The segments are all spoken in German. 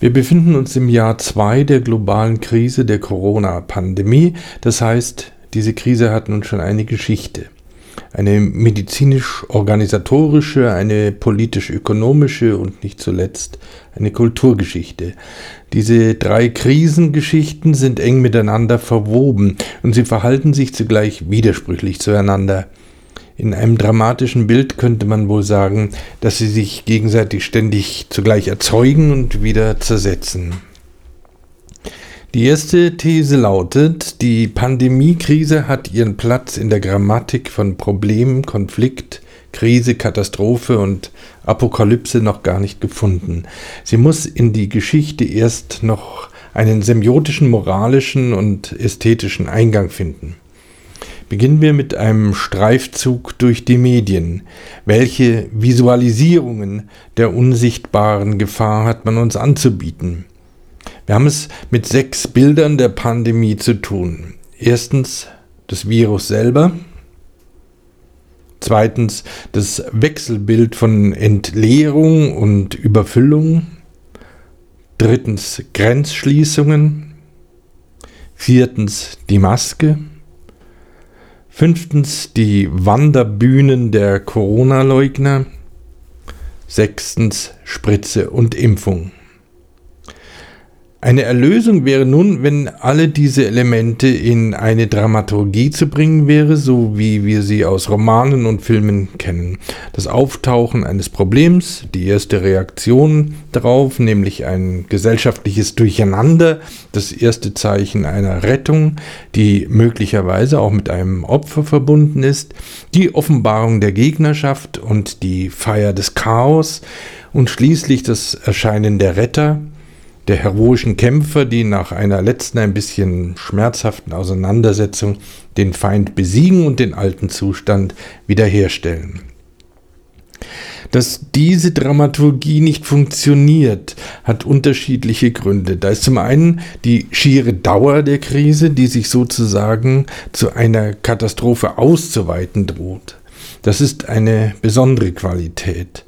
Wir befinden uns im Jahr 2 der globalen Krise der Corona-Pandemie. Das heißt, diese Krise hat nun schon eine Geschichte. Eine medizinisch-organisatorische, eine politisch-ökonomische und nicht zuletzt eine Kulturgeschichte. Diese drei Krisengeschichten sind eng miteinander verwoben und sie verhalten sich zugleich widersprüchlich zueinander. In einem dramatischen Bild könnte man wohl sagen, dass sie sich gegenseitig ständig zugleich erzeugen und wieder zersetzen. Die erste These lautet, die Pandemiekrise hat ihren Platz in der Grammatik von Problem, Konflikt, Krise, Katastrophe und Apokalypse noch gar nicht gefunden. Sie muss in die Geschichte erst noch einen semiotischen, moralischen und ästhetischen Eingang finden. Beginnen wir mit einem Streifzug durch die Medien. Welche Visualisierungen der unsichtbaren Gefahr hat man uns anzubieten? Wir haben es mit sechs Bildern der Pandemie zu tun. Erstens das Virus selber. Zweitens das Wechselbild von Entleerung und Überfüllung. Drittens Grenzschließungen. Viertens die Maske. Fünftens die Wanderbühnen der Corona-Leugner. Sechstens Spritze und Impfung. Eine Erlösung wäre nun, wenn alle diese Elemente in eine Dramaturgie zu bringen wäre, so wie wir sie aus Romanen und Filmen kennen. Das Auftauchen eines Problems, die erste Reaktion darauf, nämlich ein gesellschaftliches Durcheinander, das erste Zeichen einer Rettung, die möglicherweise auch mit einem Opfer verbunden ist, die Offenbarung der Gegnerschaft und die Feier des Chaos und schließlich das Erscheinen der Retter, der heroischen Kämpfer, die nach einer letzten ein bisschen schmerzhaften Auseinandersetzung den Feind besiegen und den alten Zustand wiederherstellen. Dass diese Dramaturgie nicht funktioniert, hat unterschiedliche Gründe. Da ist zum einen die schiere Dauer der Krise, die sich sozusagen zu einer Katastrophe auszuweiten droht. Das ist eine besondere Qualität.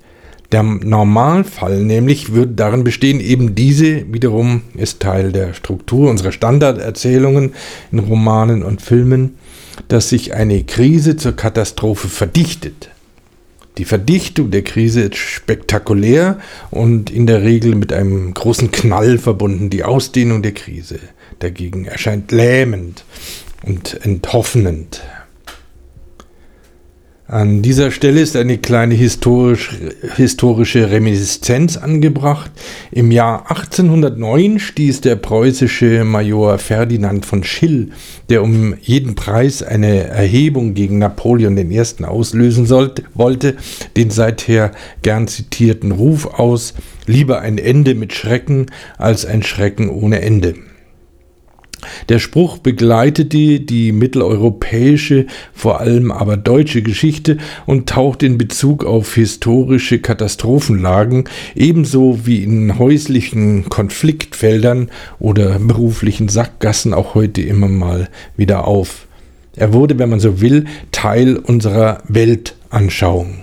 Der Normalfall nämlich würde darin bestehen, eben diese wiederum ist Teil der Struktur unserer Standarderzählungen in Romanen und Filmen, dass sich eine Krise zur Katastrophe verdichtet. Die Verdichtung der Krise ist spektakulär und in der Regel mit einem großen Knall verbunden. Die Ausdehnung der Krise dagegen erscheint lähmend und enthoffnend. An dieser Stelle ist eine kleine historisch, historische Reminiszenz angebracht. Im Jahr 1809 stieß der preußische Major Ferdinand von Schill, der um jeden Preis eine Erhebung gegen Napoleon I. auslösen sollte, wollte, den seither gern zitierten Ruf aus, lieber ein Ende mit Schrecken als ein Schrecken ohne Ende. Der Spruch begleitete die mitteleuropäische, vor allem aber deutsche Geschichte und taucht in Bezug auf historische Katastrophenlagen ebenso wie in häuslichen Konfliktfeldern oder beruflichen Sackgassen auch heute immer mal wieder auf. Er wurde, wenn man so will, Teil unserer Weltanschauung.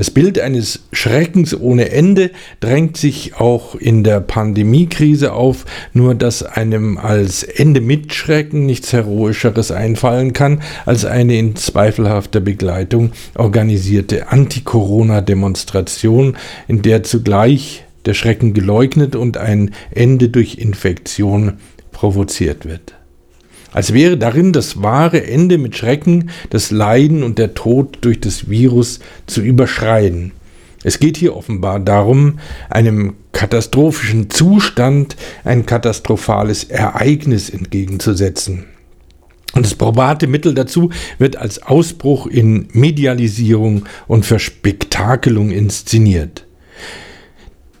Das Bild eines Schreckens ohne Ende drängt sich auch in der Pandemiekrise auf, nur dass einem als Ende mit Schrecken nichts Heroischeres einfallen kann, als eine in zweifelhafter Begleitung organisierte Anti-Corona-Demonstration, in der zugleich der Schrecken geleugnet und ein Ende durch Infektion provoziert wird als wäre darin das wahre Ende mit Schrecken, das Leiden und der Tod durch das Virus zu überschreien. Es geht hier offenbar darum, einem katastrophischen Zustand ein katastrophales Ereignis entgegenzusetzen. Und das probate Mittel dazu wird als Ausbruch in Medialisierung und Verspektakelung inszeniert.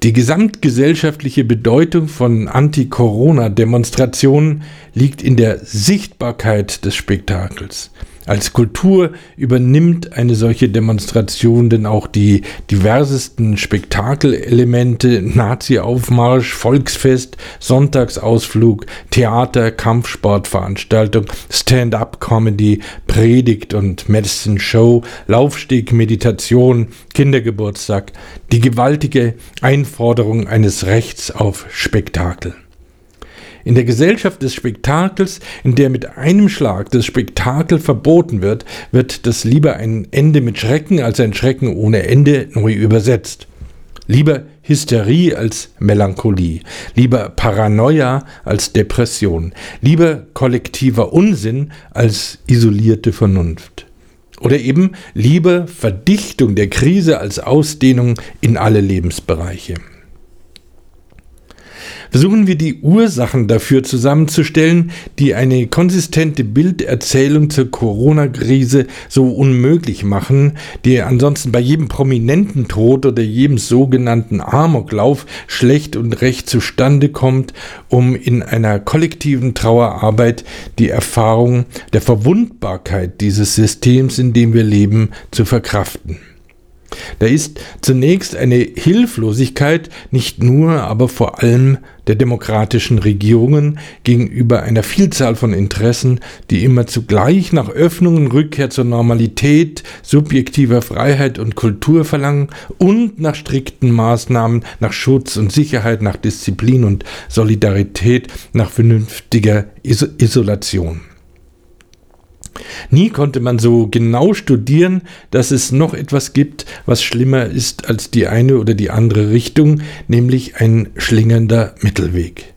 Die gesamtgesellschaftliche Bedeutung von Anti-Corona-Demonstrationen liegt in der Sichtbarkeit des Spektakels. Als Kultur übernimmt eine solche Demonstration denn auch die diversesten Spektakelelemente, Nazi-Aufmarsch, Volksfest, Sonntagsausflug, Theater, Kampfsportveranstaltung, Stand-up-Comedy, Predigt und Medicine Show, Laufsteg, Meditation, Kindergeburtstag, die gewaltige Einforderung eines Rechts auf Spektakel. In der Gesellschaft des Spektakels, in der mit einem Schlag das Spektakel verboten wird, wird das lieber ein Ende mit Schrecken als ein Schrecken ohne Ende neu übersetzt. Lieber Hysterie als Melancholie, lieber Paranoia als Depression, lieber kollektiver Unsinn als isolierte Vernunft. Oder eben lieber Verdichtung der Krise als Ausdehnung in alle Lebensbereiche versuchen wir die Ursachen dafür zusammenzustellen, die eine konsistente Bilderzählung zur Corona-Krise so unmöglich machen, die ansonsten bei jedem prominenten Tod oder jedem sogenannten Amoklauf schlecht und recht zustande kommt, um in einer kollektiven Trauerarbeit die Erfahrung der Verwundbarkeit dieses Systems, in dem wir leben, zu verkraften. Da ist zunächst eine Hilflosigkeit nicht nur, aber vor allem der demokratischen Regierungen gegenüber einer Vielzahl von Interessen, die immer zugleich nach Öffnungen, Rückkehr zur Normalität, subjektiver Freiheit und Kultur verlangen und nach strikten Maßnahmen, nach Schutz und Sicherheit, nach Disziplin und Solidarität, nach vernünftiger Isolation. Nie konnte man so genau studieren, dass es noch etwas gibt, was schlimmer ist als die eine oder die andere Richtung, nämlich ein schlingernder Mittelweg.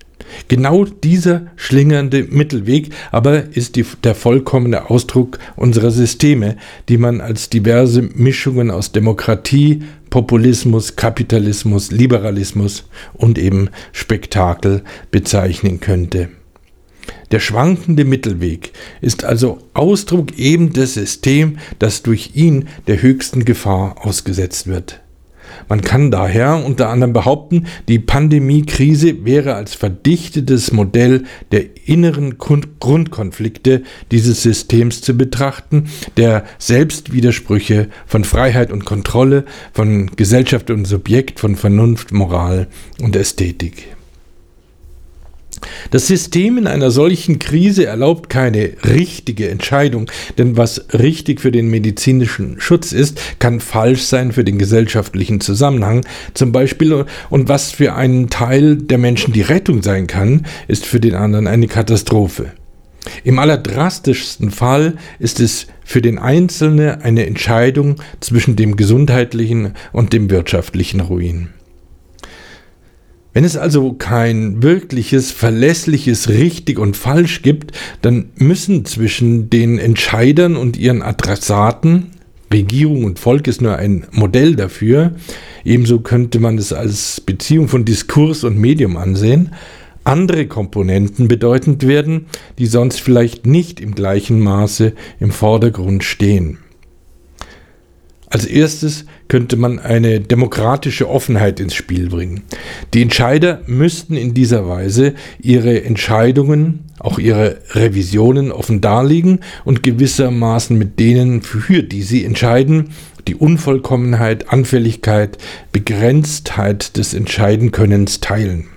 Genau dieser schlingernde Mittelweg aber ist die, der vollkommene Ausdruck unserer Systeme, die man als diverse Mischungen aus Demokratie, Populismus, Kapitalismus, Liberalismus und eben Spektakel bezeichnen könnte. Der schwankende Mittelweg ist also Ausdruck eben des Systems, das durch ihn der höchsten Gefahr ausgesetzt wird. Man kann daher unter anderem behaupten, die Pandemiekrise wäre als verdichtetes Modell der inneren Grundkonflikte dieses Systems zu betrachten, der Selbstwidersprüche von Freiheit und Kontrolle, von Gesellschaft und Subjekt, von Vernunft, Moral und Ästhetik. Das System in einer solchen Krise erlaubt keine richtige Entscheidung, denn was richtig für den medizinischen Schutz ist, kann falsch sein für den gesellschaftlichen Zusammenhang zum Beispiel und was für einen Teil der Menschen die Rettung sein kann, ist für den anderen eine Katastrophe. Im allerdrastischsten Fall ist es für den Einzelnen eine Entscheidung zwischen dem gesundheitlichen und dem wirtschaftlichen Ruin. Wenn es also kein wirkliches, verlässliches Richtig und Falsch gibt, dann müssen zwischen den Entscheidern und ihren Adressaten, Regierung und Volk ist nur ein Modell dafür, ebenso könnte man es als Beziehung von Diskurs und Medium ansehen, andere Komponenten bedeutend werden, die sonst vielleicht nicht im gleichen Maße im Vordergrund stehen. Als erstes könnte man eine demokratische Offenheit ins Spiel bringen. Die Entscheider müssten in dieser Weise ihre Entscheidungen, auch ihre Revisionen offen darlegen und gewissermaßen mit denen, für die sie entscheiden, die Unvollkommenheit, Anfälligkeit, Begrenztheit des Entscheidenkönnens teilen.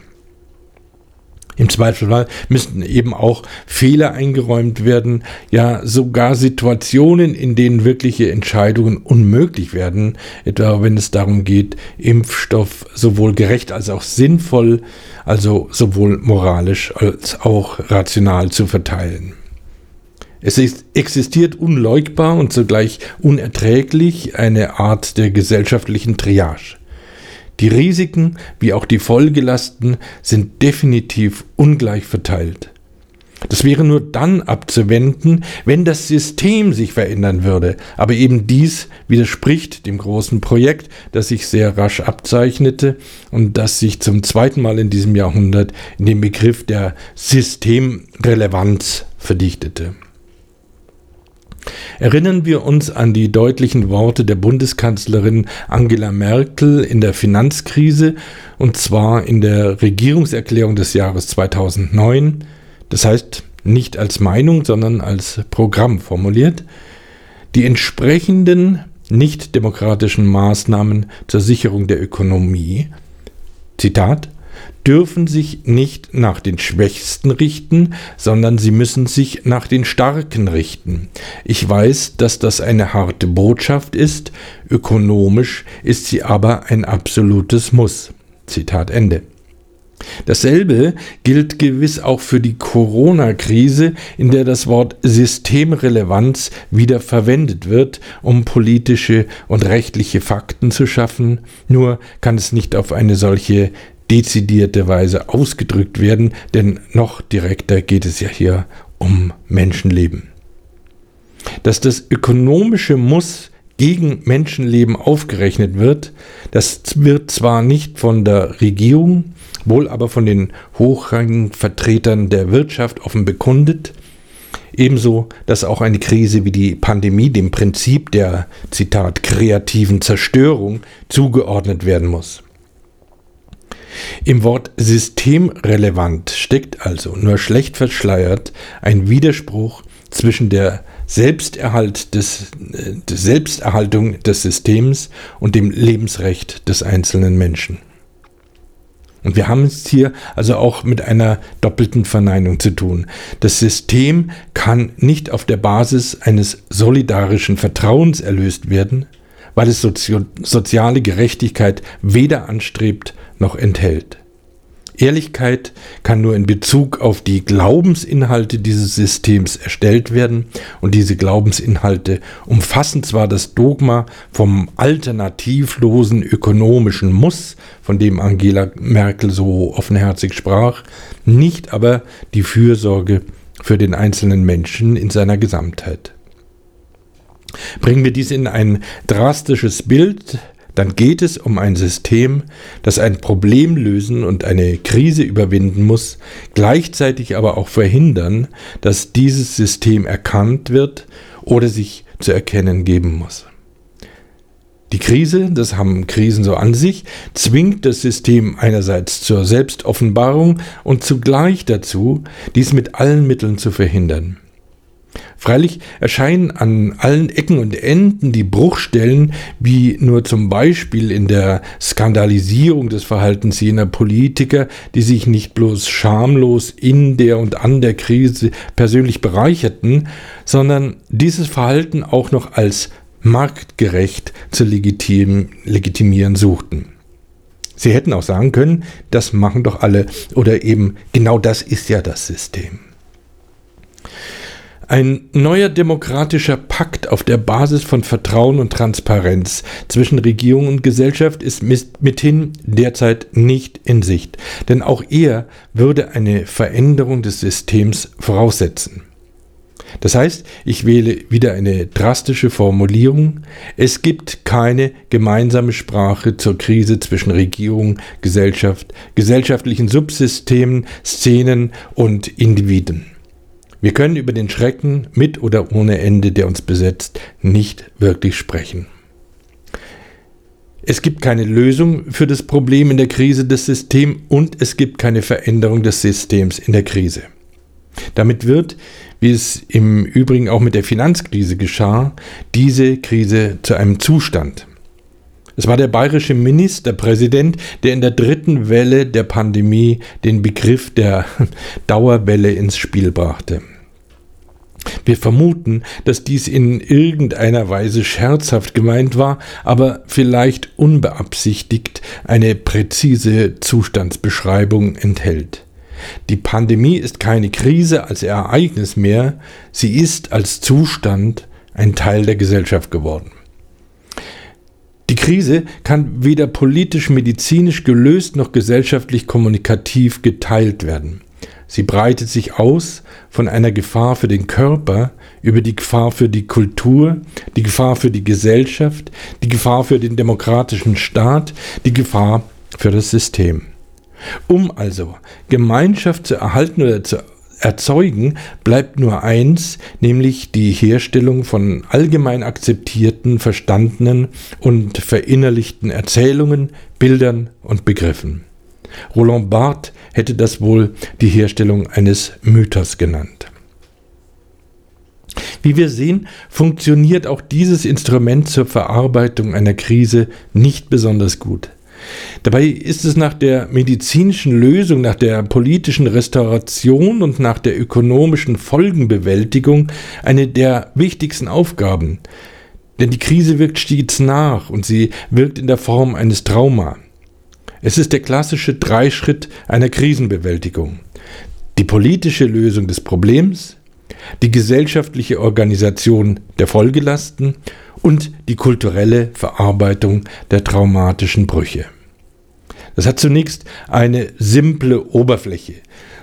Im Zweifelsfall müssten eben auch Fehler eingeräumt werden, ja sogar Situationen, in denen wirkliche Entscheidungen unmöglich werden, etwa wenn es darum geht, Impfstoff sowohl gerecht als auch sinnvoll, also sowohl moralisch als auch rational zu verteilen. Es existiert unleugbar und zugleich unerträglich eine Art der gesellschaftlichen Triage. Die Risiken wie auch die Folgelasten sind definitiv ungleich verteilt. Das wäre nur dann abzuwenden, wenn das System sich verändern würde. Aber eben dies widerspricht dem großen Projekt, das sich sehr rasch abzeichnete und das sich zum zweiten Mal in diesem Jahrhundert in den Begriff der Systemrelevanz verdichtete. Erinnern wir uns an die deutlichen Worte der Bundeskanzlerin Angela Merkel in der Finanzkrise, und zwar in der Regierungserklärung des Jahres 2009, das heißt nicht als Meinung, sondern als Programm formuliert, die entsprechenden nicht demokratischen Maßnahmen zur Sicherung der Ökonomie, Zitat, dürfen sich nicht nach den Schwächsten richten, sondern sie müssen sich nach den Starken richten. Ich weiß, dass das eine harte Botschaft ist, ökonomisch ist sie aber ein absolutes Muss. Zitat Ende. Dasselbe gilt gewiss auch für die Corona-Krise, in der das Wort Systemrelevanz wieder verwendet wird, um politische und rechtliche Fakten zu schaffen, nur kann es nicht auf eine solche dezidierte Weise ausgedrückt werden, denn noch direkter geht es ja hier um Menschenleben. Dass das ökonomische Muss gegen Menschenleben aufgerechnet wird, das wird zwar nicht von der Regierung, wohl aber von den hochrangigen Vertretern der Wirtschaft offen bekundet, ebenso, dass auch eine Krise wie die Pandemie dem Prinzip der, Zitat, kreativen Zerstörung zugeordnet werden muss. Im Wort systemrelevant steckt also nur schlecht verschleiert ein Widerspruch zwischen der Selbsterhalt des, äh, der Selbsterhaltung des Systems und dem Lebensrecht des einzelnen Menschen. Und wir haben es hier also auch mit einer doppelten Verneinung zu tun. Das System kann nicht auf der Basis eines solidarischen Vertrauens erlöst werden, weil es soziale Gerechtigkeit weder anstrebt noch enthält. Ehrlichkeit kann nur in Bezug auf die Glaubensinhalte dieses Systems erstellt werden und diese Glaubensinhalte umfassen zwar das Dogma vom alternativlosen ökonomischen Muss, von dem Angela Merkel so offenherzig sprach, nicht aber die Fürsorge für den einzelnen Menschen in seiner Gesamtheit. Bringen wir dies in ein drastisches Bild, dann geht es um ein System, das ein Problem lösen und eine Krise überwinden muss, gleichzeitig aber auch verhindern, dass dieses System erkannt wird oder sich zu erkennen geben muss. Die Krise, das haben Krisen so an sich, zwingt das System einerseits zur Selbstoffenbarung und zugleich dazu, dies mit allen Mitteln zu verhindern. Freilich erscheinen an allen Ecken und Enden die Bruchstellen, wie nur zum Beispiel in der Skandalisierung des Verhaltens jener Politiker, die sich nicht bloß schamlos in der und an der Krise persönlich bereicherten, sondern dieses Verhalten auch noch als marktgerecht zu legitim, legitimieren suchten. Sie hätten auch sagen können, das machen doch alle oder eben genau das ist ja das System. Ein neuer demokratischer Pakt auf der Basis von Vertrauen und Transparenz zwischen Regierung und Gesellschaft ist mithin derzeit nicht in Sicht, denn auch er würde eine Veränderung des Systems voraussetzen. Das heißt, ich wähle wieder eine drastische Formulierung. Es gibt keine gemeinsame Sprache zur Krise zwischen Regierung, Gesellschaft, gesellschaftlichen Subsystemen, Szenen und Individuen. Wir können über den Schrecken mit oder ohne Ende, der uns besetzt, nicht wirklich sprechen. Es gibt keine Lösung für das Problem in der Krise des Systems und es gibt keine Veränderung des Systems in der Krise. Damit wird, wie es im Übrigen auch mit der Finanzkrise geschah, diese Krise zu einem Zustand. Es war der bayerische Ministerpräsident, der in der dritten Welle der Pandemie den Begriff der Dauerwelle ins Spiel brachte. Wir vermuten, dass dies in irgendeiner Weise scherzhaft gemeint war, aber vielleicht unbeabsichtigt eine präzise Zustandsbeschreibung enthält. Die Pandemie ist keine Krise als Ereignis mehr, sie ist als Zustand ein Teil der Gesellschaft geworden. Die Krise kann weder politisch-medizinisch gelöst noch gesellschaftlich kommunikativ geteilt werden. Sie breitet sich aus von einer Gefahr für den Körper über die Gefahr für die Kultur, die Gefahr für die Gesellschaft, die Gefahr für den demokratischen Staat, die Gefahr für das System. Um also Gemeinschaft zu erhalten oder zu erzeugen, bleibt nur eins, nämlich die Herstellung von allgemein akzeptierten, verstandenen und verinnerlichten Erzählungen, Bildern und Begriffen. Roland Barthes hätte das wohl die Herstellung eines Mythos genannt. Wie wir sehen, funktioniert auch dieses Instrument zur Verarbeitung einer Krise nicht besonders gut. Dabei ist es nach der medizinischen Lösung, nach der politischen Restauration und nach der ökonomischen Folgenbewältigung eine der wichtigsten Aufgaben. Denn die Krise wirkt stets nach und sie wirkt in der Form eines Trauma. Es ist der klassische Dreischritt einer Krisenbewältigung. Die politische Lösung des Problems, die gesellschaftliche Organisation der Folgelasten und die kulturelle Verarbeitung der traumatischen Brüche. Das hat zunächst eine simple Oberfläche.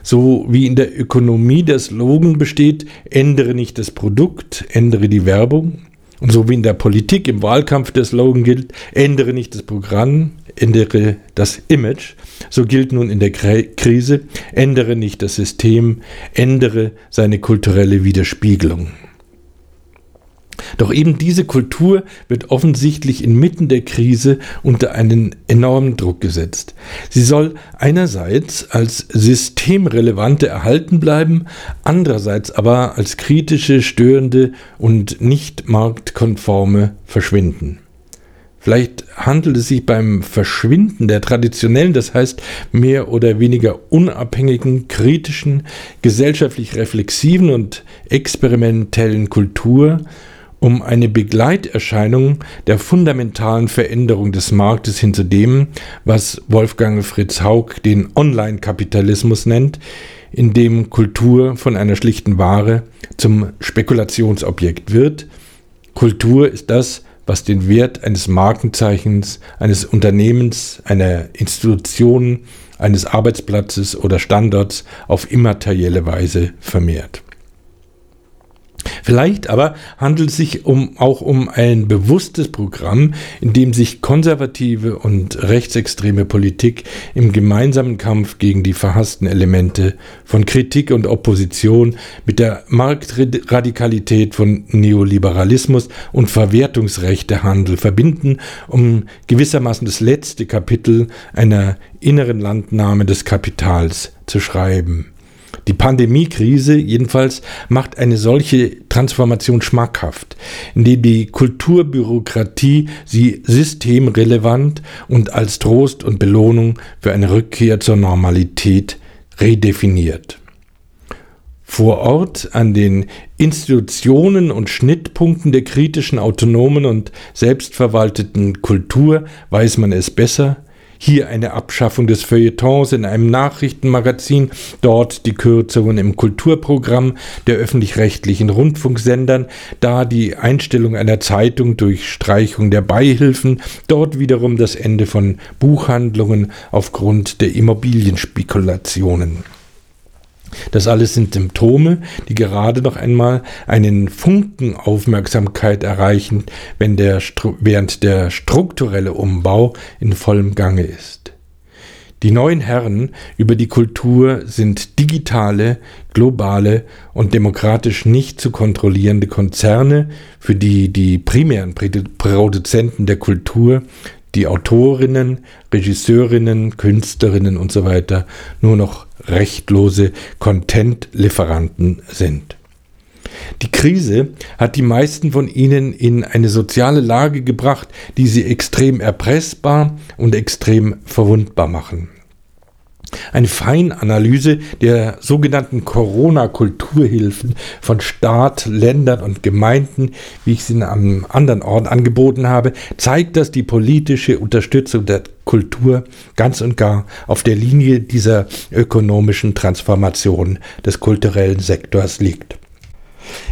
So wie in der Ökonomie der Slogan besteht, ändere nicht das Produkt, ändere die Werbung. Und so wie in der Politik im Wahlkampf der Slogan gilt, ändere nicht das Programm, ändere das Image. So gilt nun in der Krise, ändere nicht das System, ändere seine kulturelle Widerspiegelung. Doch eben diese Kultur wird offensichtlich inmitten der Krise unter einen enormen Druck gesetzt. Sie soll einerseits als systemrelevante erhalten bleiben, andererseits aber als kritische, störende und nicht marktkonforme verschwinden. Vielleicht handelt es sich beim Verschwinden der traditionellen, das heißt mehr oder weniger unabhängigen, kritischen, gesellschaftlich reflexiven und experimentellen Kultur um eine Begleiterscheinung der fundamentalen Veränderung des Marktes hin zu dem, was Wolfgang Fritz Haug den Online-Kapitalismus nennt, in dem Kultur von einer schlichten Ware zum Spekulationsobjekt wird. Kultur ist das, was den Wert eines Markenzeichens, eines Unternehmens, einer Institution, eines Arbeitsplatzes oder Standorts auf immaterielle Weise vermehrt. Vielleicht aber handelt es sich um, auch um ein bewusstes Programm, in dem sich konservative und rechtsextreme Politik im gemeinsamen Kampf gegen die verhassten Elemente von Kritik und Opposition mit der Marktradikalität von Neoliberalismus und Verwertungsrechtehandel verbinden, um gewissermaßen das letzte Kapitel einer inneren Landnahme des Kapitals zu schreiben. Die Pandemiekrise jedenfalls macht eine solche Transformation schmackhaft, indem die Kulturbürokratie sie systemrelevant und als Trost und Belohnung für eine Rückkehr zur Normalität redefiniert. Vor Ort an den Institutionen und Schnittpunkten der kritischen, autonomen und selbstverwalteten Kultur weiß man es besser, hier eine Abschaffung des Feuilletons in einem Nachrichtenmagazin, dort die Kürzungen im Kulturprogramm der öffentlich-rechtlichen Rundfunksendern, da die Einstellung einer Zeitung durch Streichung der Beihilfen, dort wiederum das Ende von Buchhandlungen aufgrund der Immobilienspekulationen. Das alles sind Symptome, die gerade noch einmal einen Funken Aufmerksamkeit erreichen, wenn der, während der strukturelle Umbau in vollem Gange ist. Die neuen Herren über die Kultur sind digitale, globale und demokratisch nicht zu kontrollierende Konzerne, für die die primären Produzenten der Kultur die Autorinnen, Regisseurinnen, Künstlerinnen und so weiter nur noch rechtlose Content-Lieferanten sind. Die Krise hat die meisten von ihnen in eine soziale Lage gebracht, die sie extrem erpressbar und extrem verwundbar machen. Eine Feinanalyse der sogenannten Corona-Kulturhilfen von Staat, Ländern und Gemeinden, wie ich sie am anderen Ort angeboten habe, zeigt, dass die politische Unterstützung der Kultur ganz und gar auf der Linie dieser ökonomischen Transformation des kulturellen Sektors liegt.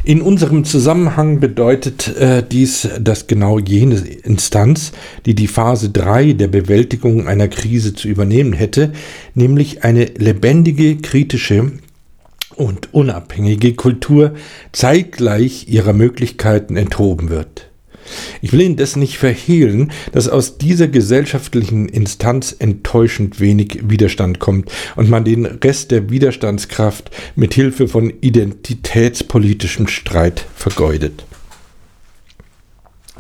In unserem Zusammenhang bedeutet äh, dies, dass genau jene Instanz, die die Phase 3 der Bewältigung einer Krise zu übernehmen hätte, nämlich eine lebendige, kritische und unabhängige Kultur, zeitgleich ihrer Möglichkeiten enthoben wird. Ich will indes nicht verhehlen, dass aus dieser gesellschaftlichen Instanz enttäuschend wenig Widerstand kommt und man den Rest der Widerstandskraft mit Hilfe von identitätspolitischem Streit vergeudet.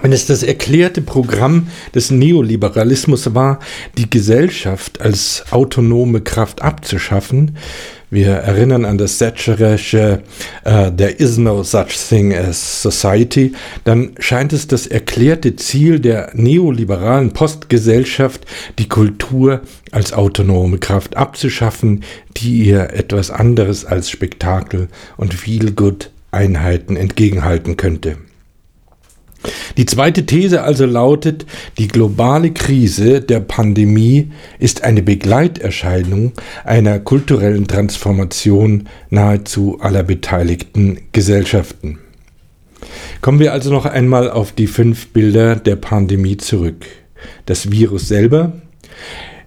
Wenn es das erklärte Programm des Neoliberalismus war, die Gesellschaft als autonome Kraft abzuschaffen, wir erinnern an das Thatcherische uh, There is no such thing as society, dann scheint es das erklärte Ziel der neoliberalen Postgesellschaft, die Kultur als autonome Kraft abzuschaffen, die ihr etwas anderes als Spektakel und viel Gut Einheiten entgegenhalten könnte. Die zweite These also lautet, die globale Krise der Pandemie ist eine Begleiterscheinung einer kulturellen Transformation nahezu aller beteiligten Gesellschaften. Kommen wir also noch einmal auf die fünf Bilder der Pandemie zurück. Das Virus selber,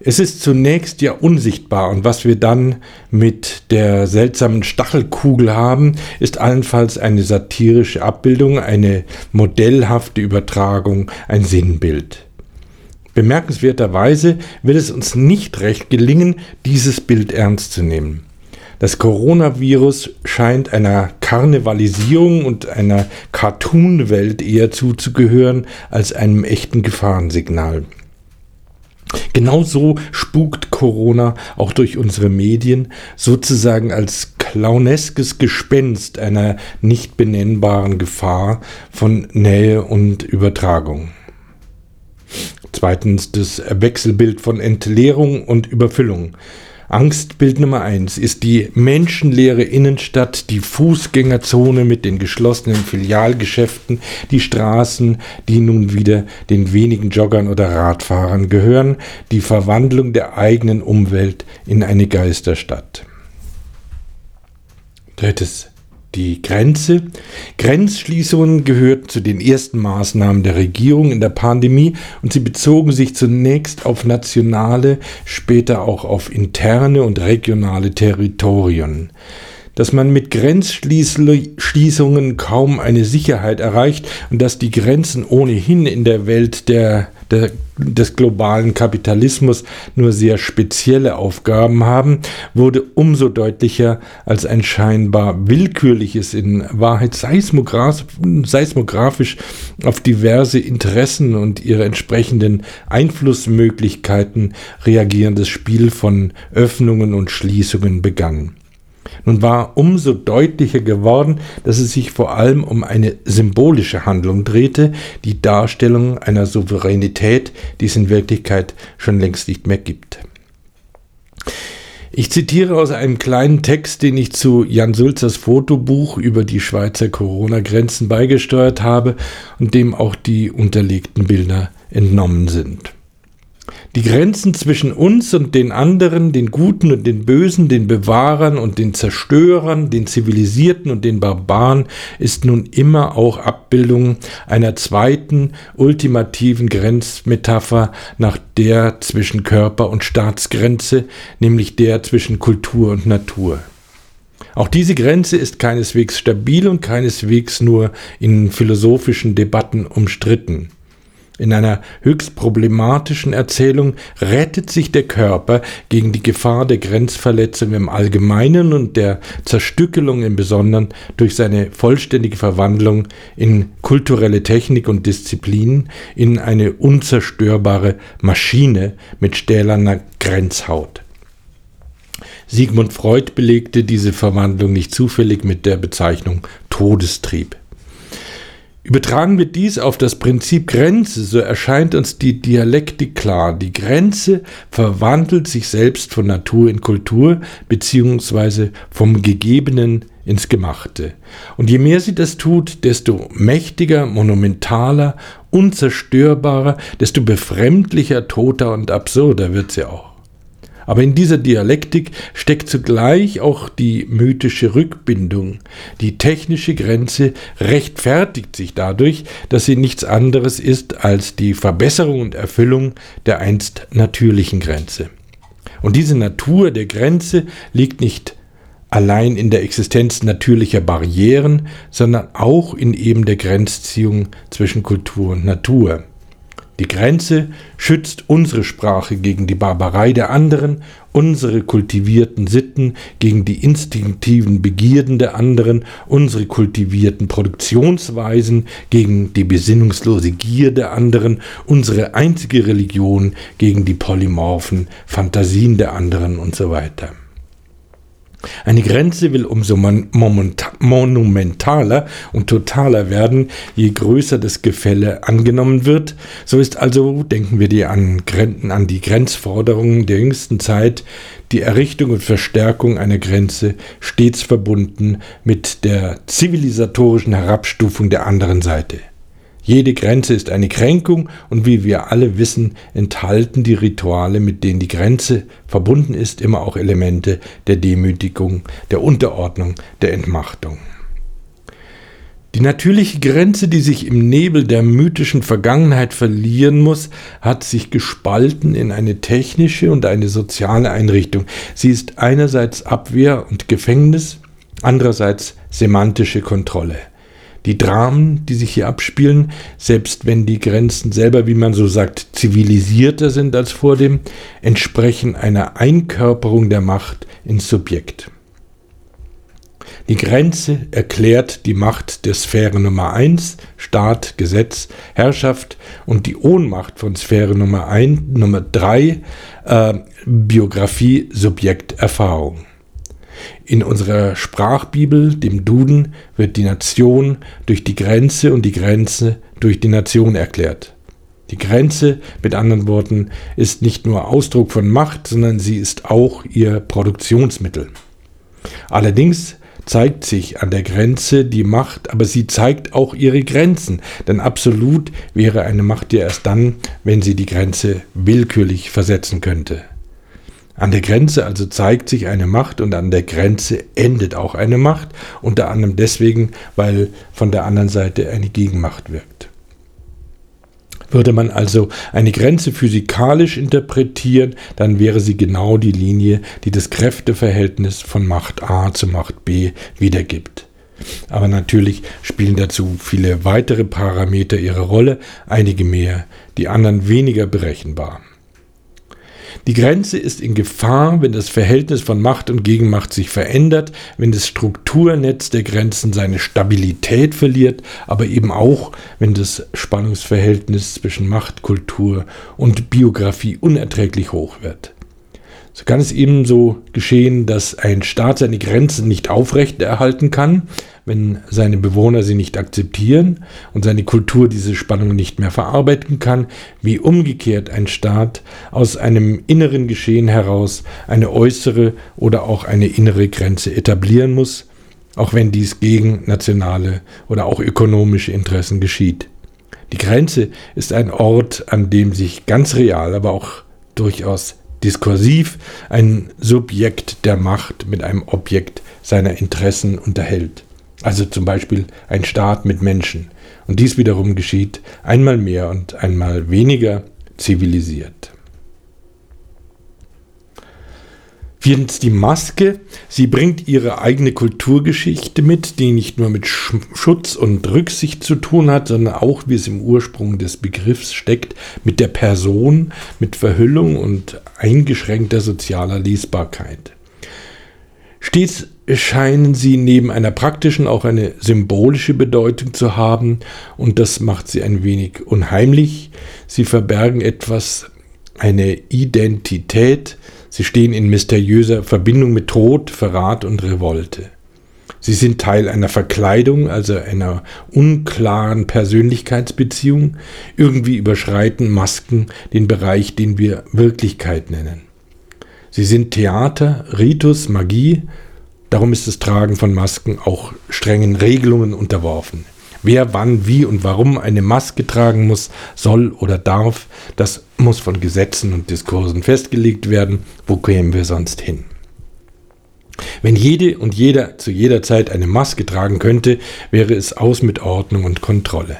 es ist zunächst ja unsichtbar und was wir dann mit der seltsamen Stachelkugel haben, ist allenfalls eine satirische Abbildung, eine modellhafte Übertragung, ein Sinnbild. Bemerkenswerterweise wird es uns nicht recht gelingen, dieses Bild ernst zu nehmen. Das Coronavirus scheint einer Karnevalisierung und einer Cartoon-Welt eher zuzugehören als einem echten Gefahrensignal. Genauso spukt Corona auch durch unsere Medien, sozusagen als clowneskes Gespenst einer nicht benennbaren Gefahr von Nähe und Übertragung. Zweitens das Wechselbild von Entleerung und Überfüllung. Angstbild Nummer eins ist die menschenleere Innenstadt, die Fußgängerzone mit den geschlossenen Filialgeschäften, die Straßen, die nun wieder den wenigen Joggern oder Radfahrern gehören, die Verwandlung der eigenen Umwelt in eine Geisterstadt. Drittes die Grenze. Grenzschließungen gehörten zu den ersten Maßnahmen der Regierung in der Pandemie und sie bezogen sich zunächst auf nationale, später auch auf interne und regionale Territorien dass man mit Grenzschließungen kaum eine Sicherheit erreicht und dass die Grenzen ohnehin in der Welt der, der, des globalen Kapitalismus nur sehr spezielle Aufgaben haben, wurde umso deutlicher, als ein scheinbar willkürliches, in Wahrheit seismografisch auf diverse Interessen und ihre entsprechenden Einflussmöglichkeiten reagierendes Spiel von Öffnungen und Schließungen begann. Nun war umso deutlicher geworden, dass es sich vor allem um eine symbolische Handlung drehte, die Darstellung einer Souveränität, die es in Wirklichkeit schon längst nicht mehr gibt. Ich zitiere aus einem kleinen Text, den ich zu Jan Sulzers Fotobuch über die Schweizer Corona-Grenzen beigesteuert habe und dem auch die unterlegten Bilder entnommen sind. Die Grenzen zwischen uns und den anderen, den Guten und den Bösen, den Bewahrern und den Zerstörern, den Zivilisierten und den Barbaren ist nun immer auch Abbildung einer zweiten, ultimativen Grenzmetapher nach der zwischen Körper und Staatsgrenze, nämlich der zwischen Kultur und Natur. Auch diese Grenze ist keineswegs stabil und keineswegs nur in philosophischen Debatten umstritten. In einer höchst problematischen Erzählung rettet sich der Körper gegen die Gefahr der Grenzverletzung im Allgemeinen und der Zerstückelung im Besonderen durch seine vollständige Verwandlung in kulturelle Technik und Disziplin, in eine unzerstörbare Maschine mit stählerner Grenzhaut. Sigmund Freud belegte diese Verwandlung nicht zufällig mit der Bezeichnung Todestrieb. Übertragen wir dies auf das Prinzip Grenze, so erscheint uns die Dialektik klar. Die Grenze verwandelt sich selbst von Natur in Kultur, beziehungsweise vom Gegebenen ins Gemachte. Und je mehr sie das tut, desto mächtiger, monumentaler, unzerstörbarer, desto befremdlicher, toter und absurder wird sie auch. Aber in dieser Dialektik steckt zugleich auch die mythische Rückbindung. Die technische Grenze rechtfertigt sich dadurch, dass sie nichts anderes ist als die Verbesserung und Erfüllung der einst natürlichen Grenze. Und diese Natur der Grenze liegt nicht allein in der Existenz natürlicher Barrieren, sondern auch in eben der Grenzziehung zwischen Kultur und Natur. Die Grenze schützt unsere Sprache gegen die Barbarei der anderen, unsere kultivierten Sitten gegen die instinktiven Begierden der anderen, unsere kultivierten Produktionsweisen gegen die besinnungslose Gier der anderen, unsere einzige Religion gegen die polymorphen Fantasien der anderen und so weiter. Eine Grenze will umso monumentaler und totaler werden, je größer das Gefälle angenommen wird. So ist also, denken wir die an, an die Grenzforderungen der jüngsten Zeit, die Errichtung und Verstärkung einer Grenze stets verbunden mit der zivilisatorischen Herabstufung der anderen Seite. Jede Grenze ist eine Kränkung und wie wir alle wissen, enthalten die Rituale, mit denen die Grenze verbunden ist, immer auch Elemente der Demütigung, der Unterordnung, der Entmachtung. Die natürliche Grenze, die sich im Nebel der mythischen Vergangenheit verlieren muss, hat sich gespalten in eine technische und eine soziale Einrichtung. Sie ist einerseits Abwehr und Gefängnis, andererseits semantische Kontrolle. Die Dramen, die sich hier abspielen, selbst wenn die Grenzen selber, wie man so sagt, zivilisierter sind als vor dem, entsprechen einer Einkörperung der Macht ins Subjekt. Die Grenze erklärt die Macht der Sphäre Nummer 1, Staat, Gesetz, Herrschaft und die Ohnmacht von Sphäre Nummer 1, Nummer 3, äh, Biografie, Subjekt, Erfahrung. In unserer Sprachbibel, dem Duden, wird die Nation durch die Grenze und die Grenze durch die Nation erklärt. Die Grenze, mit anderen Worten, ist nicht nur Ausdruck von Macht, sondern sie ist auch ihr Produktionsmittel. Allerdings zeigt sich an der Grenze die Macht, aber sie zeigt auch ihre Grenzen, denn absolut wäre eine Macht ja erst dann, wenn sie die Grenze willkürlich versetzen könnte. An der Grenze also zeigt sich eine Macht und an der Grenze endet auch eine Macht, unter anderem deswegen, weil von der anderen Seite eine Gegenmacht wirkt. Würde man also eine Grenze physikalisch interpretieren, dann wäre sie genau die Linie, die das Kräfteverhältnis von Macht A zu Macht B wiedergibt. Aber natürlich spielen dazu viele weitere Parameter ihre Rolle, einige mehr, die anderen weniger berechenbar. Die Grenze ist in Gefahr, wenn das Verhältnis von Macht und Gegenmacht sich verändert, wenn das Strukturnetz der Grenzen seine Stabilität verliert, aber eben auch, wenn das Spannungsverhältnis zwischen Macht, Kultur und Biografie unerträglich hoch wird. So kann es ebenso geschehen, dass ein Staat seine Grenzen nicht aufrechterhalten kann, wenn seine Bewohner sie nicht akzeptieren und seine Kultur diese Spannung nicht mehr verarbeiten kann, wie umgekehrt ein Staat aus einem inneren Geschehen heraus eine äußere oder auch eine innere Grenze etablieren muss, auch wenn dies gegen nationale oder auch ökonomische Interessen geschieht. Die Grenze ist ein Ort, an dem sich ganz real, aber auch durchaus diskursiv ein Subjekt der Macht mit einem Objekt seiner Interessen unterhält also zum Beispiel ein Staat mit Menschen. Und dies wiederum geschieht einmal mehr und einmal weniger zivilisiert. Viertens die Maske. Sie bringt ihre eigene Kulturgeschichte mit, die nicht nur mit Schutz und Rücksicht zu tun hat, sondern auch, wie es im Ursprung des Begriffs steckt, mit der Person, mit Verhüllung und eingeschränkter sozialer Lesbarkeit. Stets scheinen sie neben einer praktischen auch eine symbolische Bedeutung zu haben und das macht sie ein wenig unheimlich. Sie verbergen etwas, eine Identität, sie stehen in mysteriöser Verbindung mit Tod, Verrat und Revolte. Sie sind Teil einer Verkleidung, also einer unklaren Persönlichkeitsbeziehung. Irgendwie überschreiten Masken den Bereich, den wir Wirklichkeit nennen. Sie sind Theater, Ritus, Magie. Darum ist das Tragen von Masken auch strengen Regelungen unterworfen. Wer wann, wie und warum eine Maske tragen muss, soll oder darf, das muss von Gesetzen und Diskursen festgelegt werden. Wo kämen wir sonst hin? Wenn jede und jeder zu jeder Zeit eine Maske tragen könnte, wäre es aus mit Ordnung und Kontrolle.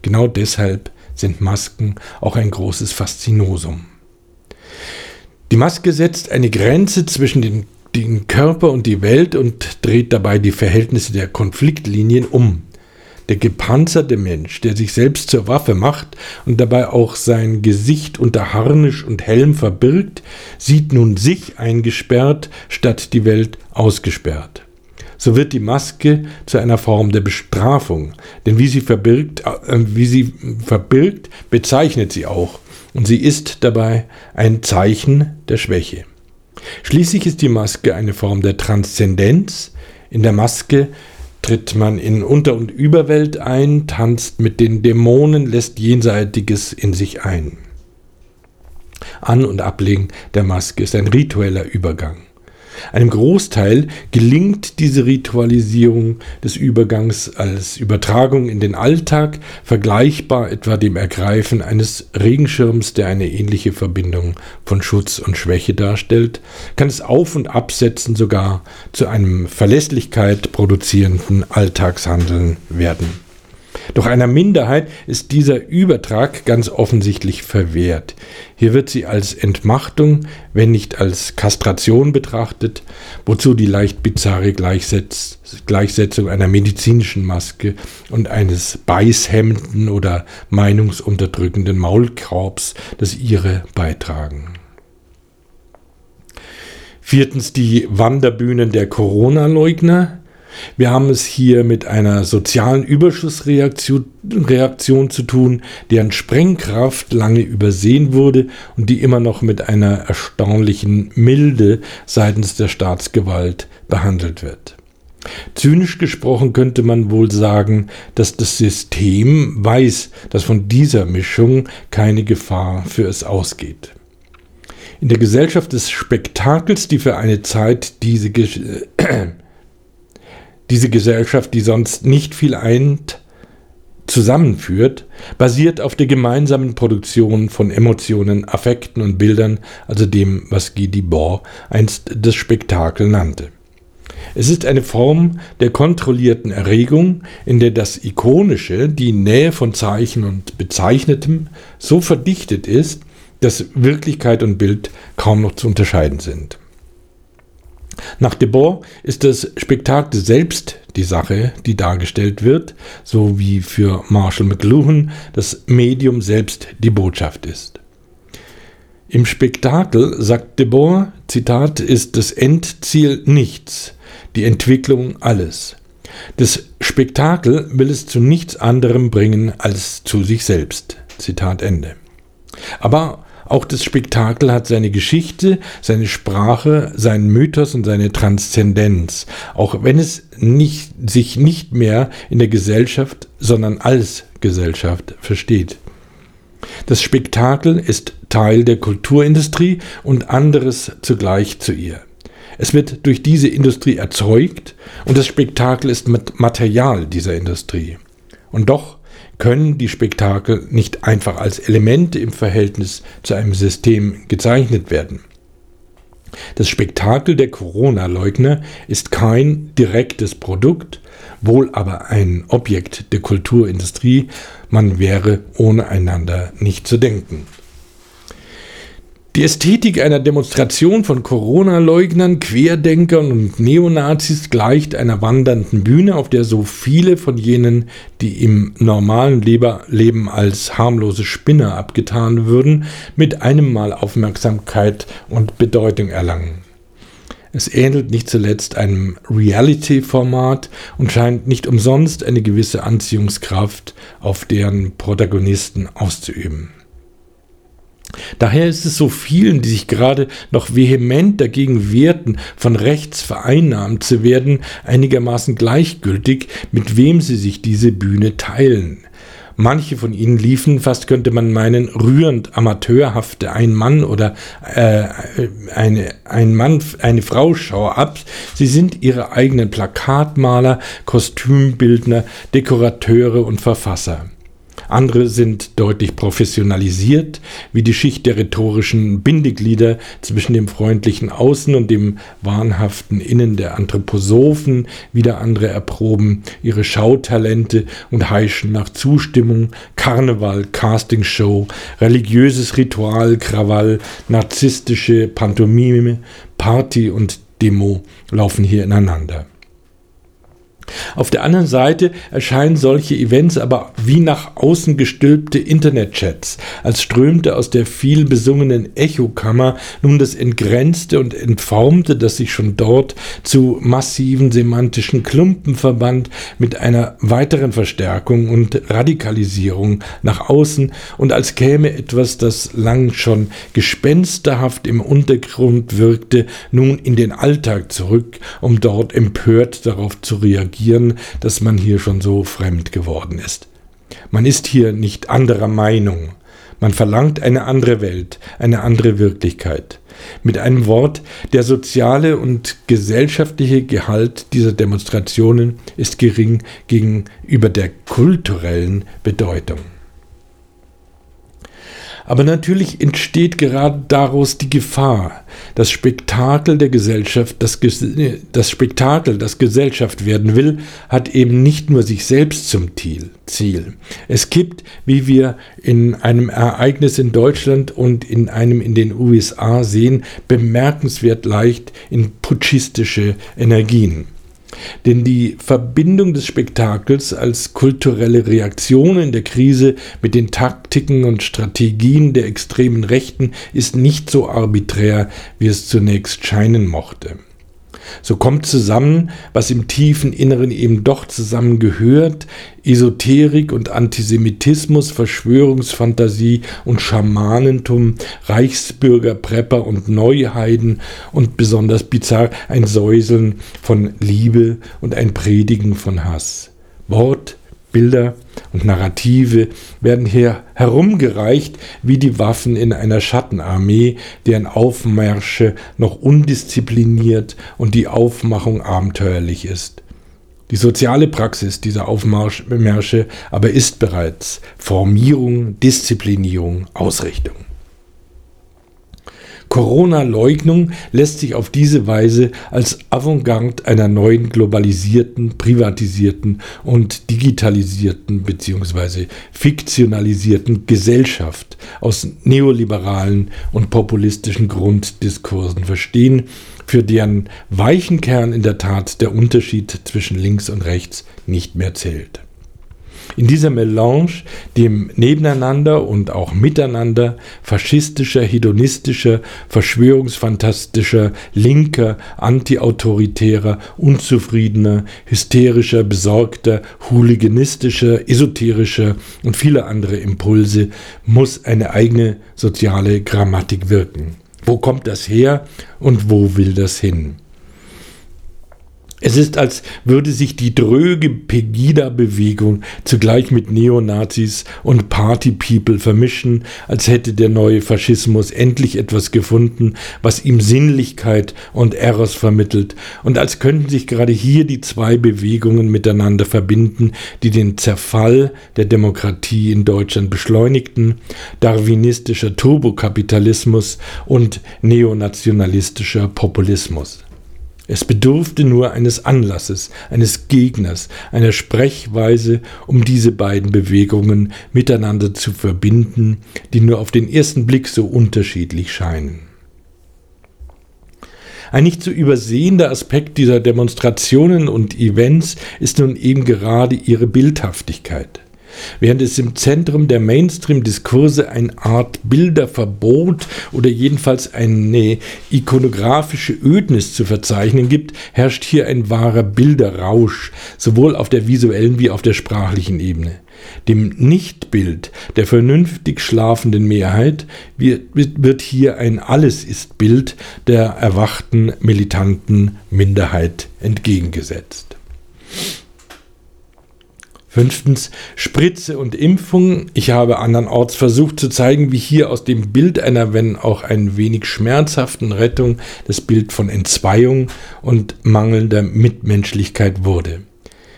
Genau deshalb sind Masken auch ein großes Faszinosum. Die Maske setzt eine Grenze zwischen den, den Körper und die Welt und dreht dabei die Verhältnisse der Konfliktlinien um. Der gepanzerte Mensch, der sich selbst zur Waffe macht und dabei auch sein Gesicht unter Harnisch und Helm verbirgt, sieht nun sich eingesperrt, statt die Welt ausgesperrt. So wird die Maske zu einer Form der Bestrafung, denn wie sie verbirgt, äh, wie sie verbirgt bezeichnet sie auch und sie ist dabei ein Zeichen der Schwäche. Schließlich ist die Maske eine Form der Transzendenz. In der Maske tritt man in Unter- und Überwelt ein, tanzt mit den Dämonen, lässt Jenseitiges in sich ein. An- und Ablegen der Maske ist ein ritueller Übergang. Einem Großteil gelingt diese Ritualisierung des Übergangs als Übertragung in den Alltag, vergleichbar etwa dem Ergreifen eines Regenschirms, der eine ähnliche Verbindung von Schutz und Schwäche darstellt, kann es Auf- und Absetzen sogar zu einem Verlässlichkeit produzierenden Alltagshandeln werden. Doch einer Minderheit ist dieser Übertrag ganz offensichtlich verwehrt. Hier wird sie als Entmachtung, wenn nicht als Kastration betrachtet, wozu die leicht bizarre Gleichsetz Gleichsetzung einer medizinischen Maske und eines beißhemmenden oder meinungsunterdrückenden Maulkorbs das ihre beitragen. Viertens die Wanderbühnen der Corona-Leugner. Wir haben es hier mit einer sozialen Überschussreaktion Reaktion zu tun, deren Sprengkraft lange übersehen wurde und die immer noch mit einer erstaunlichen Milde seitens der Staatsgewalt behandelt wird. Zynisch gesprochen könnte man wohl sagen, dass das System weiß, dass von dieser Mischung keine Gefahr für es ausgeht. In der Gesellschaft des Spektakels, die für eine Zeit diese äh, diese Gesellschaft, die sonst nicht viel eint, zusammenführt, basiert auf der gemeinsamen Produktion von Emotionen, Affekten und Bildern, also dem, was Guy Debord einst das Spektakel nannte. Es ist eine Form der kontrollierten Erregung, in der das Ikonische, die Nähe von Zeichen und Bezeichnetem, so verdichtet ist, dass Wirklichkeit und Bild kaum noch zu unterscheiden sind. Nach Debord ist das Spektakel selbst die Sache, die dargestellt wird, so wie für Marshall McLuhan das Medium selbst die Botschaft ist. Im Spektakel, sagt Debord, Zitat, ist das Endziel nichts, die Entwicklung alles. Das Spektakel will es zu nichts anderem bringen als zu sich selbst. Zitat Ende. Aber auch das Spektakel hat seine Geschichte, seine Sprache, seinen Mythos und seine Transzendenz, auch wenn es nicht, sich nicht mehr in der Gesellschaft, sondern als Gesellschaft versteht. Das Spektakel ist Teil der Kulturindustrie und anderes zugleich zu ihr. Es wird durch diese Industrie erzeugt und das Spektakel ist Material dieser Industrie. Und doch können die Spektakel nicht einfach als Elemente im Verhältnis zu einem System gezeichnet werden. Das Spektakel der Corona-Leugner ist kein direktes Produkt, wohl aber ein Objekt der Kulturindustrie, man wäre ohne einander nicht zu denken. Die Ästhetik einer Demonstration von Corona-Leugnern, Querdenkern und Neonazis gleicht einer wandernden Bühne, auf der so viele von jenen, die im normalen Leben als harmlose Spinner abgetan würden, mit einem Mal Aufmerksamkeit und Bedeutung erlangen. Es ähnelt nicht zuletzt einem Reality-Format und scheint nicht umsonst eine gewisse Anziehungskraft auf deren Protagonisten auszuüben. Daher ist es so vielen, die sich gerade noch vehement dagegen wehrten, von rechts vereinnahmt zu werden, einigermaßen gleichgültig, mit wem sie sich diese Bühne teilen. Manche von ihnen liefen, fast könnte man meinen, rührend amateurhafte Ein-Mann- oder äh, eine Ein-Mann, eine Frau-Schau ab. Sie sind ihre eigenen Plakatmaler, Kostümbildner, Dekorateure und Verfasser. Andere sind deutlich professionalisiert, wie die Schicht der rhetorischen Bindeglieder zwischen dem freundlichen Außen und dem wahnhaften Innen der Anthroposophen. Wieder andere erproben ihre Schautalente und heischen nach Zustimmung Karneval, Castingshow, religiöses Ritual, Krawall, narzisstische Pantomime, Party und Demo laufen hier ineinander. Auf der anderen Seite erscheinen solche Events aber wie nach außen gestülpte Internetchats, als strömte aus der viel besungenen Echokammer nun das Entgrenzte und Entformte, das sich schon dort zu massiven semantischen Klumpen verband, mit einer weiteren Verstärkung und Radikalisierung nach außen und als käme etwas, das lang schon gespensterhaft im Untergrund wirkte, nun in den Alltag zurück, um dort empört darauf zu reagieren reagieren, dass man hier schon so fremd geworden ist. Man ist hier nicht anderer Meinung. Man verlangt eine andere Welt, eine andere Wirklichkeit. Mit einem Wort, der soziale und gesellschaftliche Gehalt dieser Demonstrationen ist gering gegenüber der kulturellen Bedeutung. Aber natürlich entsteht gerade daraus die Gefahr, das Spektakel der Gesellschaft, das, das Spektakel, das Gesellschaft werden will, hat eben nicht nur sich selbst zum Ziel. Es gibt, wie wir in einem Ereignis in Deutschland und in einem in den USA sehen, bemerkenswert leicht in putschistische Energien. Denn die Verbindung des Spektakels als kulturelle Reaktion in der Krise mit den Taktiken und Strategien der extremen Rechten ist nicht so arbiträr, wie es zunächst scheinen mochte. So kommt zusammen, was im tiefen Inneren eben doch zusammengehört, Esoterik und Antisemitismus, Verschwörungsfantasie und Schamanentum, Reichsbürger, Prepper und Neuheiden und besonders bizarr ein Säuseln von Liebe und ein Predigen von Hass. Wort, Bilder und Narrative werden hier herumgereicht wie die Waffen in einer Schattenarmee, deren Aufmärsche noch undiszipliniert und die Aufmachung abenteuerlich ist. Die soziale Praxis dieser Aufmärsche aber ist bereits Formierung, Disziplinierung, Ausrichtung. Corona-Leugnung lässt sich auf diese Weise als Avantgarde einer neuen globalisierten, privatisierten und digitalisierten bzw. fiktionalisierten Gesellschaft aus neoliberalen und populistischen Grunddiskursen verstehen, für deren weichen Kern in der Tat der Unterschied zwischen links und rechts nicht mehr zählt. In dieser Melange, dem Nebeneinander und auch Miteinander faschistischer, hedonistischer, verschwörungsfantastischer, linker, antiautoritärer, unzufriedener, hysterischer, besorgter, hooliganistischer, esoterischer und viele andere Impulse, muss eine eigene soziale Grammatik wirken. Wo kommt das her und wo will das hin? Es ist, als würde sich die dröge Pegida-Bewegung zugleich mit Neonazis und Party-People vermischen, als hätte der neue Faschismus endlich etwas gefunden, was ihm Sinnlichkeit und Eros vermittelt, und als könnten sich gerade hier die zwei Bewegungen miteinander verbinden, die den Zerfall der Demokratie in Deutschland beschleunigten, darwinistischer Turbokapitalismus und neonationalistischer Populismus. Es bedurfte nur eines Anlasses, eines Gegners, einer Sprechweise, um diese beiden Bewegungen miteinander zu verbinden, die nur auf den ersten Blick so unterschiedlich scheinen. Ein nicht zu übersehender Aspekt dieser Demonstrationen und Events ist nun eben gerade ihre Bildhaftigkeit. Während es im Zentrum der Mainstream-Diskurse eine Art Bilderverbot oder jedenfalls eine ikonografische Ödnis zu verzeichnen gibt, herrscht hier ein wahrer Bilderrausch, sowohl auf der visuellen wie auf der sprachlichen Ebene. Dem Nichtbild der vernünftig schlafenden Mehrheit wird hier ein Alles-ist-Bild der erwachten militanten Minderheit entgegengesetzt. Fünftens, Spritze und Impfung. Ich habe andernorts versucht zu zeigen, wie hier aus dem Bild einer, wenn auch ein wenig schmerzhaften Rettung, das Bild von Entzweiung und mangelnder Mitmenschlichkeit wurde.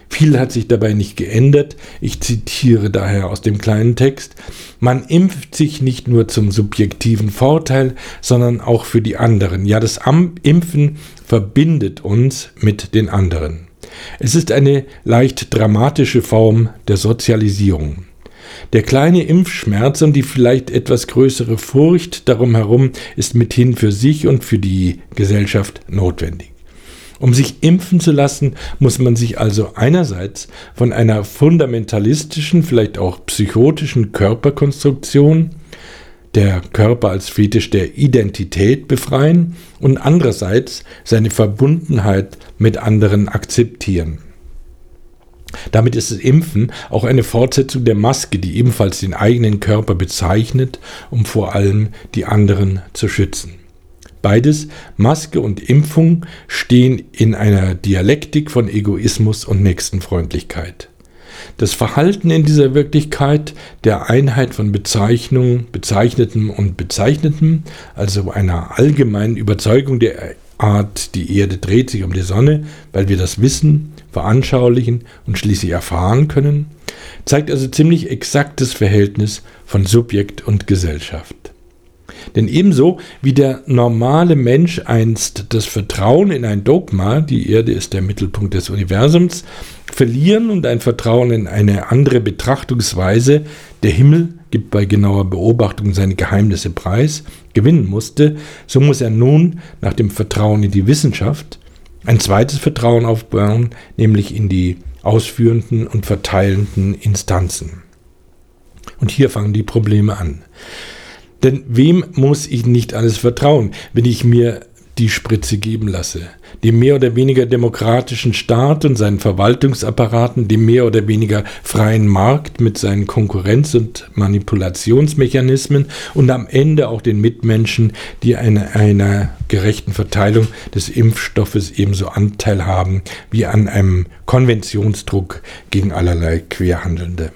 Viel hat sich dabei nicht geändert. Ich zitiere daher aus dem kleinen Text. Man impft sich nicht nur zum subjektiven Vorteil, sondern auch für die anderen. Ja, das Impfen verbindet uns mit den anderen. Es ist eine leicht dramatische Form der Sozialisierung. Der kleine Impfschmerz und die vielleicht etwas größere Furcht darum herum ist mithin für sich und für die Gesellschaft notwendig. Um sich impfen zu lassen, muss man sich also einerseits von einer fundamentalistischen, vielleicht auch psychotischen Körperkonstruktion, der Körper als Fetisch der Identität befreien und andererseits seine Verbundenheit mit anderen akzeptieren. Damit ist das Impfen auch eine Fortsetzung der Maske, die ebenfalls den eigenen Körper bezeichnet, um vor allem die anderen zu schützen. Beides, Maske und Impfung, stehen in einer Dialektik von Egoismus und Nächstenfreundlichkeit. Das Verhalten in dieser Wirklichkeit der Einheit von Bezeichnung, Bezeichnetem und Bezeichnetem, also einer allgemeinen Überzeugung der Art, die Erde dreht sich um die Sonne, weil wir das wissen, veranschaulichen und schließlich erfahren können, zeigt also ziemlich exaktes Verhältnis von Subjekt und Gesellschaft. Denn ebenso wie der normale Mensch einst das Vertrauen in ein Dogma, die Erde ist der Mittelpunkt des Universums, verlieren und ein Vertrauen in eine andere Betrachtungsweise, der Himmel gibt bei genauer Beobachtung seine Geheimnisse preis, gewinnen musste, so muss er nun nach dem Vertrauen in die Wissenschaft ein zweites Vertrauen aufbauen, nämlich in die ausführenden und verteilenden Instanzen. Und hier fangen die Probleme an. Denn wem muss ich nicht alles vertrauen, wenn ich mir die Spritze geben lasse? Dem mehr oder weniger demokratischen Staat und seinen Verwaltungsapparaten, dem mehr oder weniger freien Markt mit seinen Konkurrenz- und Manipulationsmechanismen und am Ende auch den Mitmenschen, die an einer gerechten Verteilung des Impfstoffes ebenso Anteil haben wie an einem Konventionsdruck gegen allerlei Querhandelnde.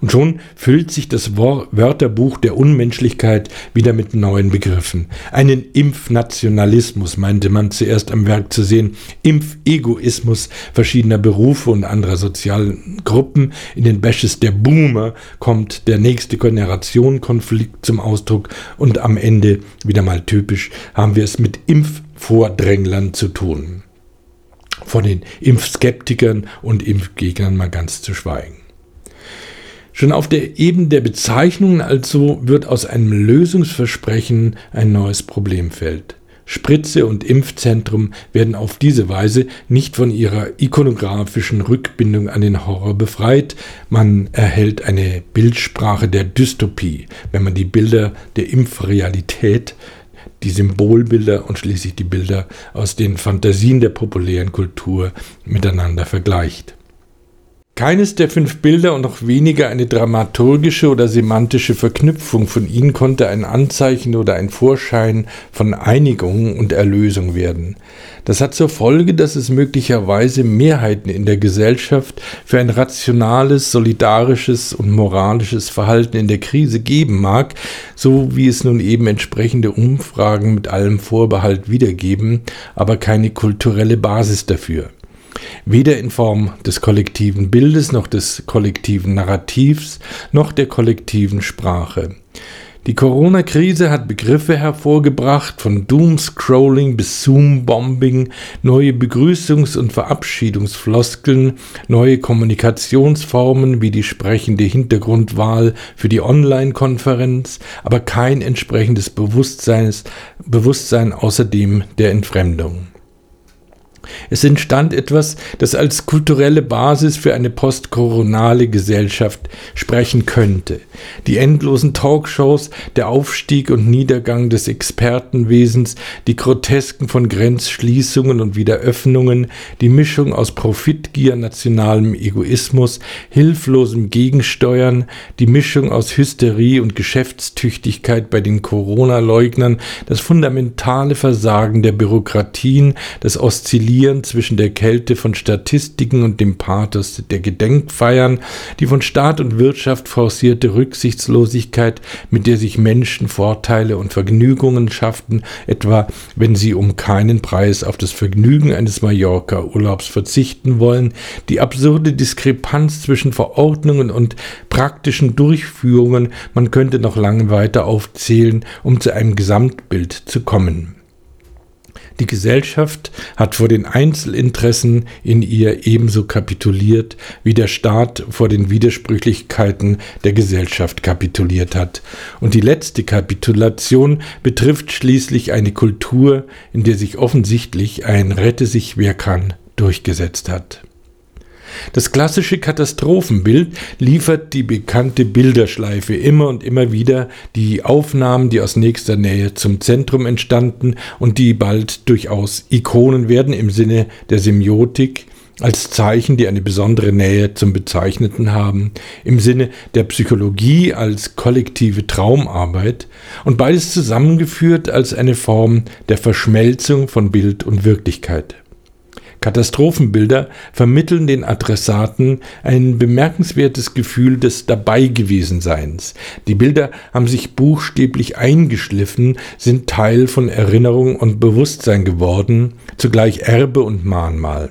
Und schon füllt sich das Wörterbuch der Unmenschlichkeit wieder mit neuen Begriffen. Einen Impfnationalismus meinte man zuerst am Werk zu sehen, Impfegoismus verschiedener Berufe und anderer sozialen Gruppen. In den Bashes der Boomer kommt der nächste Generationenkonflikt zum Ausdruck und am Ende, wieder mal typisch, haben wir es mit Impfvordränglern zu tun. Von den Impfskeptikern und Impfgegnern mal ganz zu schweigen. Schon auf der Ebene der Bezeichnungen also wird aus einem Lösungsversprechen ein neues Problemfeld. Spritze und Impfzentrum werden auf diese Weise nicht von ihrer ikonografischen Rückbindung an den Horror befreit, man erhält eine Bildsprache der Dystopie, wenn man die Bilder der Impfrealität die Symbolbilder und schließlich die Bilder aus den Fantasien der populären Kultur miteinander vergleicht. Keines der fünf Bilder und noch weniger eine dramaturgische oder semantische Verknüpfung von ihnen konnte ein Anzeichen oder ein Vorschein von Einigung und Erlösung werden. Das hat zur Folge, dass es möglicherweise Mehrheiten in der Gesellschaft für ein rationales, solidarisches und moralisches Verhalten in der Krise geben mag, so wie es nun eben entsprechende Umfragen mit allem Vorbehalt wiedergeben, aber keine kulturelle Basis dafür weder in Form des kollektiven Bildes noch des kollektiven Narrativs noch der kollektiven Sprache. Die Corona-Krise hat Begriffe hervorgebracht, von Doomscrolling bis Zoom-Bombing, neue Begrüßungs- und Verabschiedungsfloskeln, neue Kommunikationsformen wie die sprechende Hintergrundwahl für die Online-Konferenz, aber kein entsprechendes Bewusstsein außerdem der Entfremdung. Es entstand etwas, das als kulturelle Basis für eine postkoronale Gesellschaft sprechen könnte. Die endlosen Talkshows, der Aufstieg und Niedergang des Expertenwesens, die Grotesken von Grenzschließungen und Wiederöffnungen, die Mischung aus Profitgier, nationalem Egoismus, hilflosem Gegensteuern, die Mischung aus Hysterie und Geschäftstüchtigkeit bei den Corona-Leugnern, das fundamentale Versagen der Bürokratien, das Oszillieren Oszillieren zwischen der Kälte von Statistiken und dem Pathos der Gedenkfeiern, die von Staat und Wirtschaft forcierte Rücksichtslosigkeit, mit der sich Menschen Vorteile und Vergnügungen schafften, etwa wenn sie um keinen Preis auf das Vergnügen eines Mallorca-Urlaubs verzichten wollen, die absurde Diskrepanz zwischen Verordnungen und praktischen Durchführungen, man könnte noch lange weiter aufzählen, um zu einem Gesamtbild zu kommen. Die Gesellschaft hat vor den Einzelinteressen in ihr ebenso kapituliert, wie der Staat vor den Widersprüchlichkeiten der Gesellschaft kapituliert hat. Und die letzte Kapitulation betrifft schließlich eine Kultur, in der sich offensichtlich ein Rette sich wer kann durchgesetzt hat. Das klassische Katastrophenbild liefert die bekannte Bilderschleife. Immer und immer wieder, die Aufnahmen, die aus nächster Nähe zum Zentrum entstanden und die bald durchaus Ikonen werden im Sinne der Semiotik, als Zeichen, die eine besondere Nähe zum Bezeichneten haben, im Sinne der Psychologie als kollektive Traumarbeit. Und beides zusammengeführt als eine Form der Verschmelzung von Bild und Wirklichkeit. Katastrophenbilder vermitteln den Adressaten ein bemerkenswertes Gefühl des Dabeigewesenseins. Die Bilder haben sich buchstäblich eingeschliffen, sind Teil von Erinnerung und Bewusstsein geworden, zugleich Erbe und Mahnmal.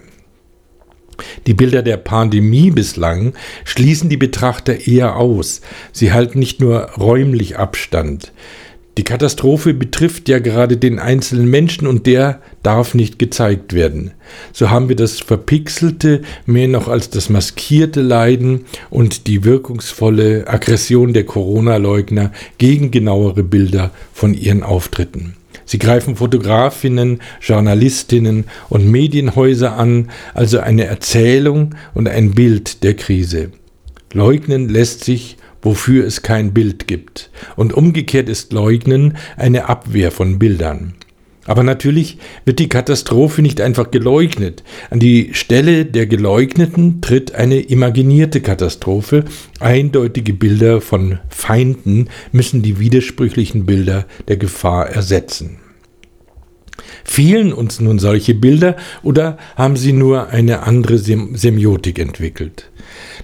Die Bilder der Pandemie bislang schließen die Betrachter eher aus. Sie halten nicht nur räumlich Abstand. Die Katastrophe betrifft ja gerade den einzelnen Menschen und der darf nicht gezeigt werden. So haben wir das verpixelte mehr noch als das maskierte Leiden und die wirkungsvolle Aggression der Corona-Leugner gegen genauere Bilder von ihren Auftritten. Sie greifen Fotografinnen, Journalistinnen und Medienhäuser an, also eine Erzählung und ein Bild der Krise. Leugnen lässt sich wofür es kein Bild gibt. Und umgekehrt ist Leugnen eine Abwehr von Bildern. Aber natürlich wird die Katastrophe nicht einfach geleugnet. An die Stelle der Geleugneten tritt eine imaginierte Katastrophe. Eindeutige Bilder von Feinden müssen die widersprüchlichen Bilder der Gefahr ersetzen. Fehlen uns nun solche Bilder oder haben sie nur eine andere Sem Semiotik entwickelt?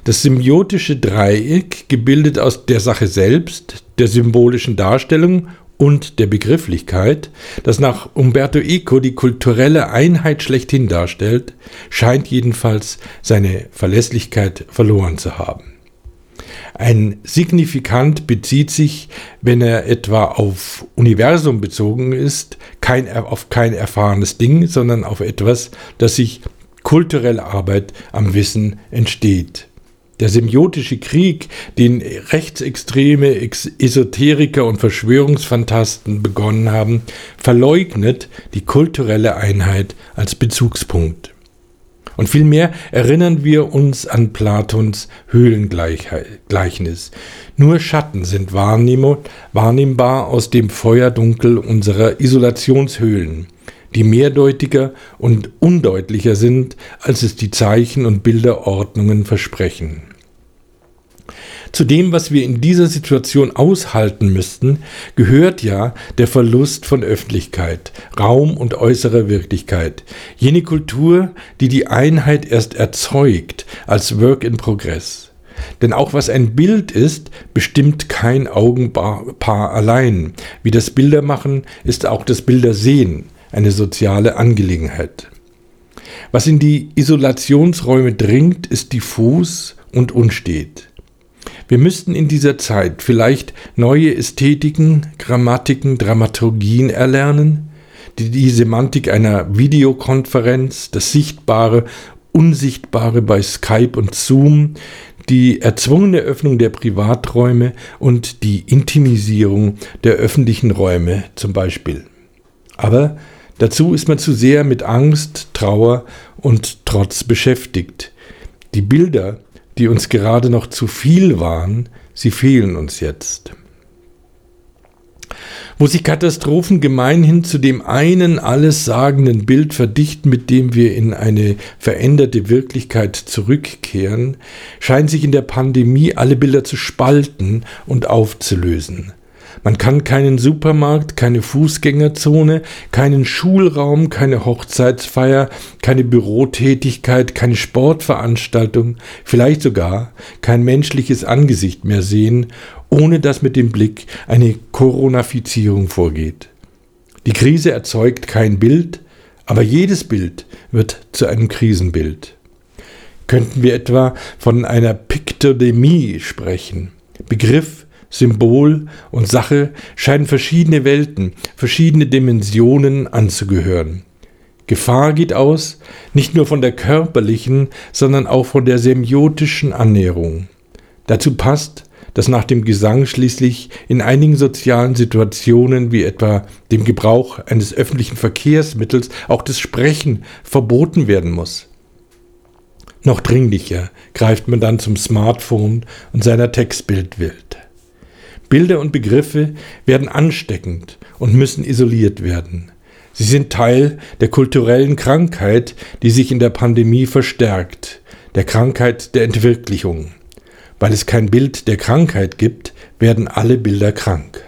Das symbiotische Dreieck, gebildet aus der Sache selbst, der symbolischen Darstellung und der Begrifflichkeit, das nach Umberto Eco die kulturelle Einheit schlechthin darstellt, scheint jedenfalls seine Verlässlichkeit verloren zu haben. Ein Signifikant bezieht sich, wenn er etwa auf Universum bezogen ist, kein, auf kein erfahrenes Ding, sondern auf etwas, das sich kulturelle Arbeit am Wissen entsteht. Der semiotische Krieg, den rechtsextreme Esoteriker und Verschwörungsfantasten begonnen haben, verleugnet die kulturelle Einheit als Bezugspunkt. Und vielmehr erinnern wir uns an Platons Höhlengleichnis. Nur Schatten sind wahrnehmbar aus dem Feuerdunkel unserer Isolationshöhlen die mehrdeutiger und undeutlicher sind, als es die Zeichen und Bilderordnungen versprechen. Zu dem, was wir in dieser Situation aushalten müssten, gehört ja der Verlust von Öffentlichkeit, Raum und äußerer Wirklichkeit, jene Kultur, die die Einheit erst erzeugt als Work in Progress. Denn auch was ein Bild ist, bestimmt kein Augenpaar allein. Wie das Bildermachen ist auch das Bildersehen eine soziale Angelegenheit. Was in die Isolationsräume dringt, ist diffus und unstet. Wir müssten in dieser Zeit vielleicht neue Ästhetiken, Grammatiken, Dramaturgien erlernen, die die Semantik einer Videokonferenz, das Sichtbare, Unsichtbare bei Skype und Zoom, die erzwungene Öffnung der Privaträume und die Intimisierung der öffentlichen Räume zum Beispiel. Aber dazu ist man zu sehr mit Angst, Trauer und Trotz beschäftigt. Die Bilder, die uns gerade noch zu viel waren, sie fehlen uns jetzt. Wo sich Katastrophen gemeinhin zu dem einen alles sagenden Bild verdichten, mit dem wir in eine veränderte Wirklichkeit zurückkehren, scheint sich in der Pandemie alle Bilder zu spalten und aufzulösen. Man kann keinen Supermarkt, keine Fußgängerzone, keinen Schulraum, keine Hochzeitsfeier, keine Bürotätigkeit, keine Sportveranstaltung, vielleicht sogar kein menschliches Angesicht mehr sehen, ohne dass mit dem Blick eine Coronafizierung vorgeht. Die Krise erzeugt kein Bild, aber jedes Bild wird zu einem Krisenbild. Könnten wir etwa von einer Piktodemie sprechen? Begriff, Symbol und Sache scheinen verschiedene Welten, verschiedene Dimensionen anzugehören. Gefahr geht aus, nicht nur von der körperlichen, sondern auch von der semiotischen Annäherung. Dazu passt, dass nach dem Gesang schließlich in einigen sozialen Situationen wie etwa dem Gebrauch eines öffentlichen Verkehrsmittels auch das Sprechen verboten werden muss. Noch dringlicher greift man dann zum Smartphone und seiner Textbildwelt. Bilder und Begriffe werden ansteckend und müssen isoliert werden. Sie sind Teil der kulturellen Krankheit, die sich in der Pandemie verstärkt, der Krankheit der Entwirklichung. Weil es kein Bild der Krankheit gibt, werden alle Bilder krank.